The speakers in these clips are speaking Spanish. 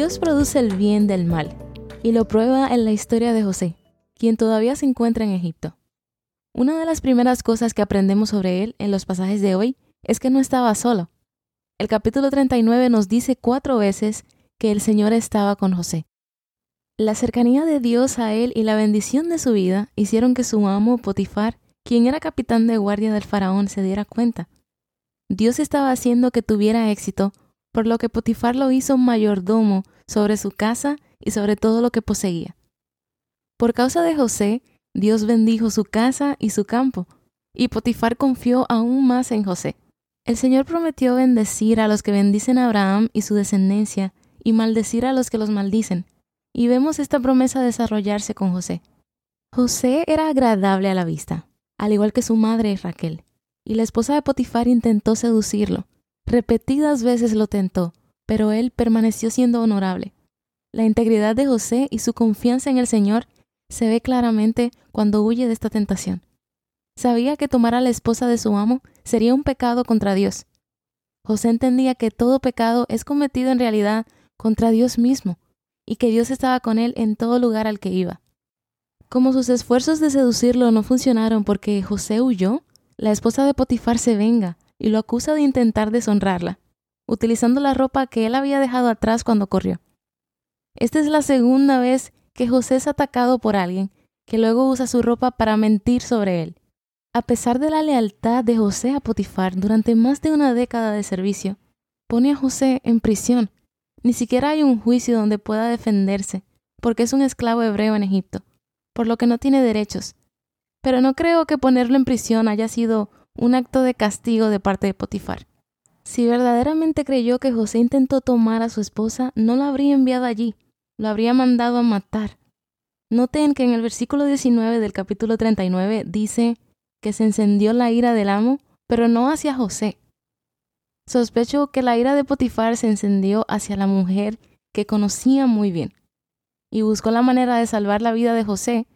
Dios produce el bien del mal y lo prueba en la historia de José, quien todavía se encuentra en Egipto. Una de las primeras cosas que aprendemos sobre él en los pasajes de hoy es que no estaba solo. El capítulo 39 nos dice cuatro veces que el Señor estaba con José. La cercanía de Dios a él y la bendición de su vida hicieron que su amo Potifar, quien era capitán de guardia del faraón, se diera cuenta. Dios estaba haciendo que tuviera éxito por lo que Potifar lo hizo mayordomo sobre su casa y sobre todo lo que poseía. Por causa de José, Dios bendijo su casa y su campo, y Potifar confió aún más en José. El Señor prometió bendecir a los que bendicen a Abraham y su descendencia, y maldecir a los que los maldicen, y vemos esta promesa desarrollarse con José. José era agradable a la vista, al igual que su madre Raquel, y la esposa de Potifar intentó seducirlo, Repetidas veces lo tentó, pero él permaneció siendo honorable. La integridad de José y su confianza en el Señor se ve claramente cuando huye de esta tentación. Sabía que tomar a la esposa de su amo sería un pecado contra Dios. José entendía que todo pecado es cometido en realidad contra Dios mismo y que Dios estaba con él en todo lugar al que iba. Como sus esfuerzos de seducirlo no funcionaron porque José huyó, la esposa de Potifar se venga y lo acusa de intentar deshonrarla, utilizando la ropa que él había dejado atrás cuando corrió. Esta es la segunda vez que José es atacado por alguien que luego usa su ropa para mentir sobre él. A pesar de la lealtad de José a Potifar durante más de una década de servicio, pone a José en prisión. Ni siquiera hay un juicio donde pueda defenderse, porque es un esclavo hebreo en Egipto, por lo que no tiene derechos. Pero no creo que ponerlo en prisión haya sido un acto de castigo de parte de Potifar. Si verdaderamente creyó que José intentó tomar a su esposa, no la habría enviado allí, lo habría mandado a matar. Noten que en el versículo 19 del capítulo 39 dice que se encendió la ira del amo, pero no hacia José. Sospecho que la ira de Potifar se encendió hacia la mujer que conocía muy bien, y buscó la manera de salvar la vida de José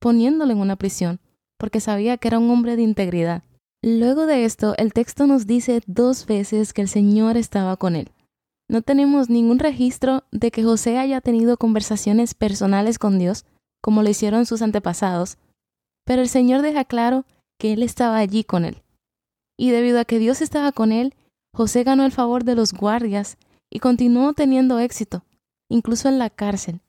poniéndolo en una prisión, porque sabía que era un hombre de integridad. Luego de esto, el texto nos dice dos veces que el Señor estaba con él. No tenemos ningún registro de que José haya tenido conversaciones personales con Dios, como lo hicieron sus antepasados, pero el Señor deja claro que Él estaba allí con él. Y debido a que Dios estaba con él, José ganó el favor de los guardias y continuó teniendo éxito, incluso en la cárcel.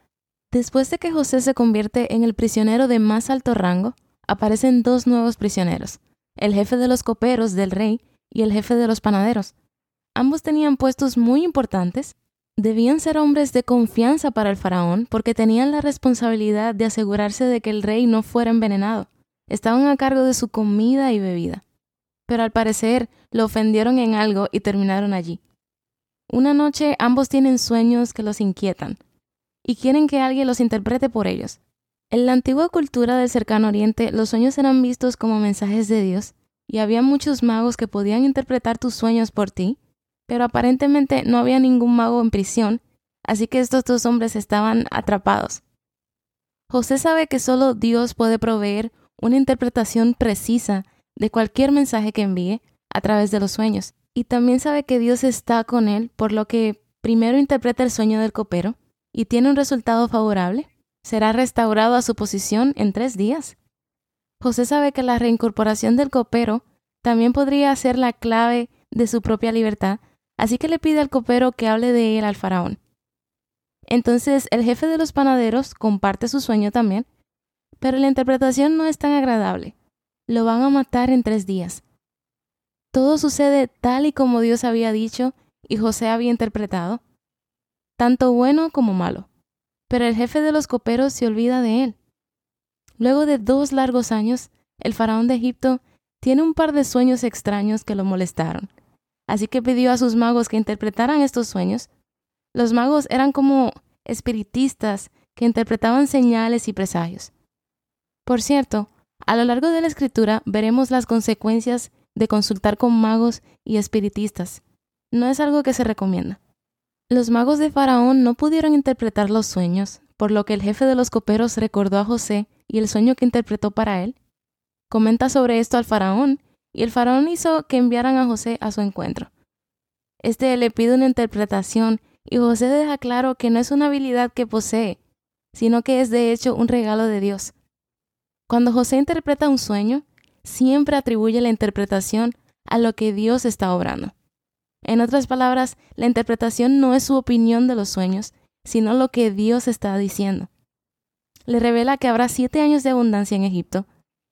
Después de que José se convierte en el prisionero de más alto rango, aparecen dos nuevos prisioneros, el jefe de los coperos del rey y el jefe de los panaderos. Ambos tenían puestos muy importantes, debían ser hombres de confianza para el faraón porque tenían la responsabilidad de asegurarse de que el rey no fuera envenenado. Estaban a cargo de su comida y bebida. Pero al parecer lo ofendieron en algo y terminaron allí. Una noche ambos tienen sueños que los inquietan y quieren que alguien los interprete por ellos. En la antigua cultura del cercano oriente, los sueños eran vistos como mensajes de Dios, y había muchos magos que podían interpretar tus sueños por ti, pero aparentemente no había ningún mago en prisión, así que estos dos hombres estaban atrapados. José sabe que solo Dios puede proveer una interpretación precisa de cualquier mensaje que envíe a través de los sueños, y también sabe que Dios está con él, por lo que primero interpreta el sueño del copero y tiene un resultado favorable, será restaurado a su posición en tres días. José sabe que la reincorporación del copero también podría ser la clave de su propia libertad, así que le pide al copero que hable de él al faraón. Entonces el jefe de los panaderos comparte su sueño también, pero la interpretación no es tan agradable. Lo van a matar en tres días. Todo sucede tal y como Dios había dicho y José había interpretado, tanto bueno como malo pero el jefe de los coperos se olvida de él. Luego de dos largos años, el faraón de Egipto tiene un par de sueños extraños que lo molestaron. Así que pidió a sus magos que interpretaran estos sueños. Los magos eran como espiritistas que interpretaban señales y presagios. Por cierto, a lo largo de la escritura veremos las consecuencias de consultar con magos y espiritistas. No es algo que se recomienda. Los magos de Faraón no pudieron interpretar los sueños, por lo que el jefe de los coperos recordó a José y el sueño que interpretó para él. Comenta sobre esto al faraón, y el faraón hizo que enviaran a José a su encuentro. Este le pide una interpretación y José deja claro que no es una habilidad que posee, sino que es de hecho un regalo de Dios. Cuando José interpreta un sueño, siempre atribuye la interpretación a lo que Dios está obrando. En otras palabras, la interpretación no es su opinión de los sueños, sino lo que Dios está diciendo. Le revela que habrá siete años de abundancia en Egipto,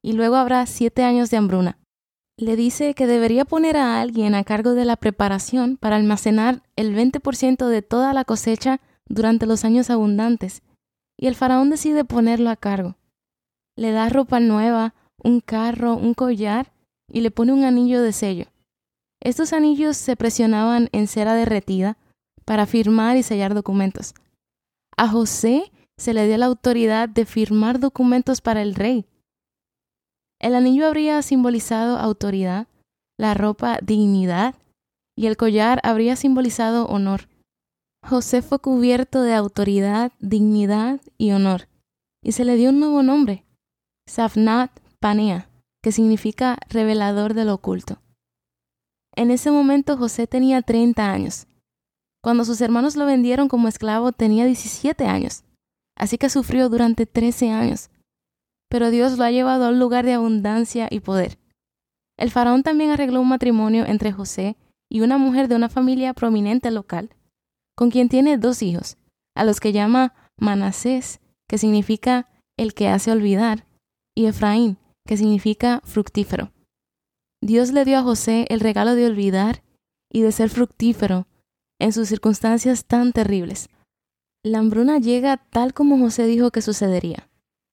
y luego habrá siete años de hambruna. Le dice que debería poner a alguien a cargo de la preparación para almacenar el 20% de toda la cosecha durante los años abundantes, y el faraón decide ponerlo a cargo. Le da ropa nueva, un carro, un collar, y le pone un anillo de sello. Estos anillos se presionaban en cera derretida para firmar y sellar documentos. A José se le dio la autoridad de firmar documentos para el rey. El anillo habría simbolizado autoridad, la ropa dignidad y el collar habría simbolizado honor. José fue cubierto de autoridad, dignidad y honor, y se le dio un nuevo nombre, Safnat Panea, que significa revelador de lo oculto. En ese momento José tenía 30 años. Cuando sus hermanos lo vendieron como esclavo tenía 17 años, así que sufrió durante 13 años. Pero Dios lo ha llevado a un lugar de abundancia y poder. El faraón también arregló un matrimonio entre José y una mujer de una familia prominente local, con quien tiene dos hijos, a los que llama Manasés, que significa el que hace olvidar, y Efraín, que significa fructífero. Dios le dio a José el regalo de olvidar y de ser fructífero en sus circunstancias tan terribles. La hambruna llega tal como José dijo que sucedería,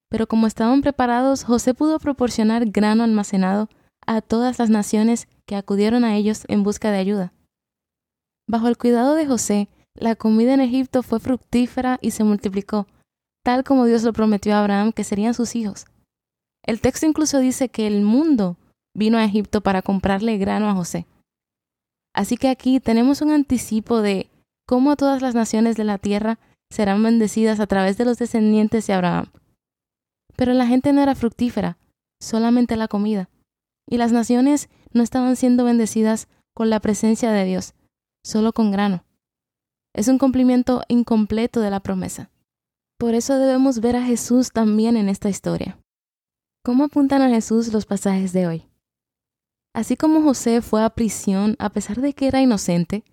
pero como estaban preparados, José pudo proporcionar grano almacenado a todas las naciones que acudieron a ellos en busca de ayuda. Bajo el cuidado de José, la comida en Egipto fue fructífera y se multiplicó, tal como Dios lo prometió a Abraham que serían sus hijos. El texto incluso dice que el mundo vino a Egipto para comprarle grano a José. Así que aquí tenemos un anticipo de cómo todas las naciones de la tierra serán bendecidas a través de los descendientes de Abraham. Pero la gente no era fructífera, solamente la comida. Y las naciones no estaban siendo bendecidas con la presencia de Dios, solo con grano. Es un cumplimiento incompleto de la promesa. Por eso debemos ver a Jesús también en esta historia. ¿Cómo apuntan a Jesús los pasajes de hoy? Así como José fue a prisión a pesar de que era inocente,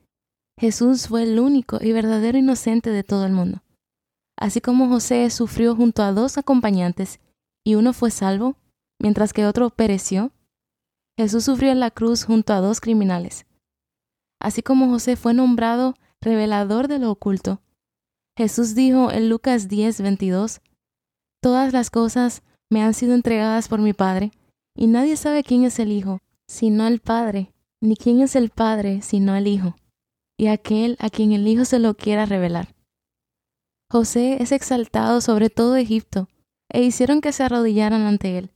Jesús fue el único y verdadero inocente de todo el mundo. Así como José sufrió junto a dos acompañantes y uno fue salvo, mientras que otro pereció, Jesús sufrió en la cruz junto a dos criminales. Así como José fue nombrado revelador de lo oculto, Jesús dijo en Lucas 10, 22, Todas las cosas me han sido entregadas por mi Padre, y nadie sabe quién es el Hijo, sino el Padre, ni quién es el Padre, sino el Hijo, y aquel a quien el Hijo se lo quiera revelar. José es exaltado sobre todo Egipto, e hicieron que se arrodillaran ante él.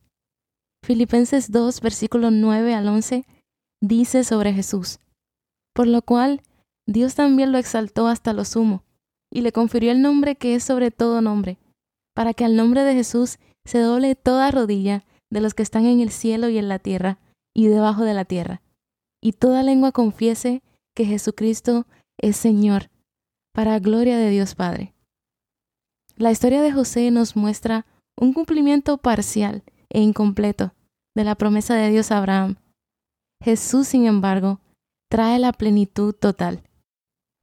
Filipenses 2, versículo 9 al 11, dice sobre Jesús, por lo cual Dios también lo exaltó hasta lo sumo, y le confirió el nombre que es sobre todo nombre, para que al nombre de Jesús se doble toda rodilla de los que están en el cielo y en la tierra, y debajo de la tierra, y toda lengua confiese que Jesucristo es Señor, para gloria de Dios Padre. La historia de José nos muestra un cumplimiento parcial e incompleto de la promesa de Dios a Abraham. Jesús, sin embargo, trae la plenitud total.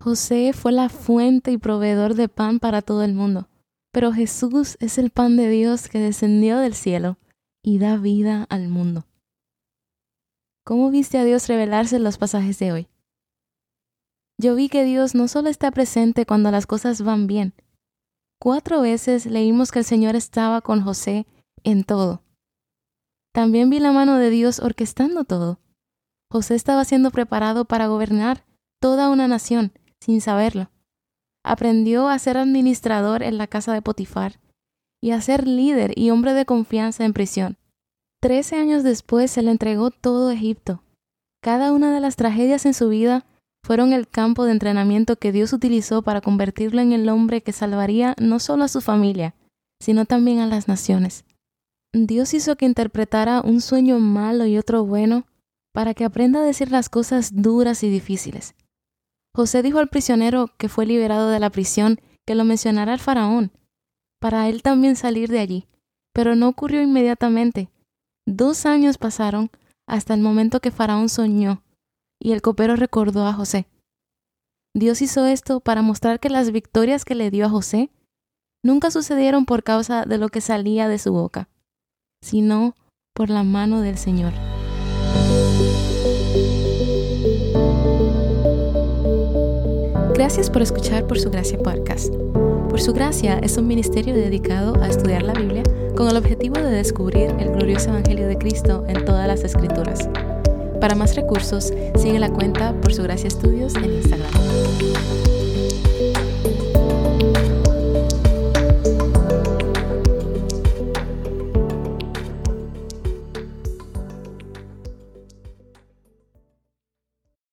José fue la fuente y proveedor de pan para todo el mundo, pero Jesús es el pan de Dios que descendió del cielo y da vida al mundo. ¿Cómo viste a Dios revelarse en los pasajes de hoy? Yo vi que Dios no solo está presente cuando las cosas van bien. Cuatro veces leímos que el Señor estaba con José en todo. También vi la mano de Dios orquestando todo. José estaba siendo preparado para gobernar toda una nación sin saberlo. aprendió a ser administrador en la casa de Potifar y a ser líder y hombre de confianza en prisión. Trece años después se le entregó todo Egipto. Cada una de las tragedias en su vida fueron el campo de entrenamiento que Dios utilizó para convertirlo en el hombre que salvaría no solo a su familia, sino también a las naciones. Dios hizo que interpretara un sueño malo y otro bueno para que aprenda a decir las cosas duras y difíciles. José dijo al prisionero que fue liberado de la prisión que lo mencionara al faraón, para él también salir de allí, pero no ocurrió inmediatamente. Dos años pasaron hasta el momento que faraón soñó y el copero recordó a José. Dios hizo esto para mostrar que las victorias que le dio a José nunca sucedieron por causa de lo que salía de su boca, sino por la mano del Señor. Gracias por escuchar Por Su Gracia Podcast. Por Su Gracia es un ministerio dedicado a estudiar la Biblia con el objetivo de descubrir el glorioso Evangelio de Cristo en todas las Escrituras. Para más recursos, sigue la cuenta Por Su Gracia Estudios en Instagram.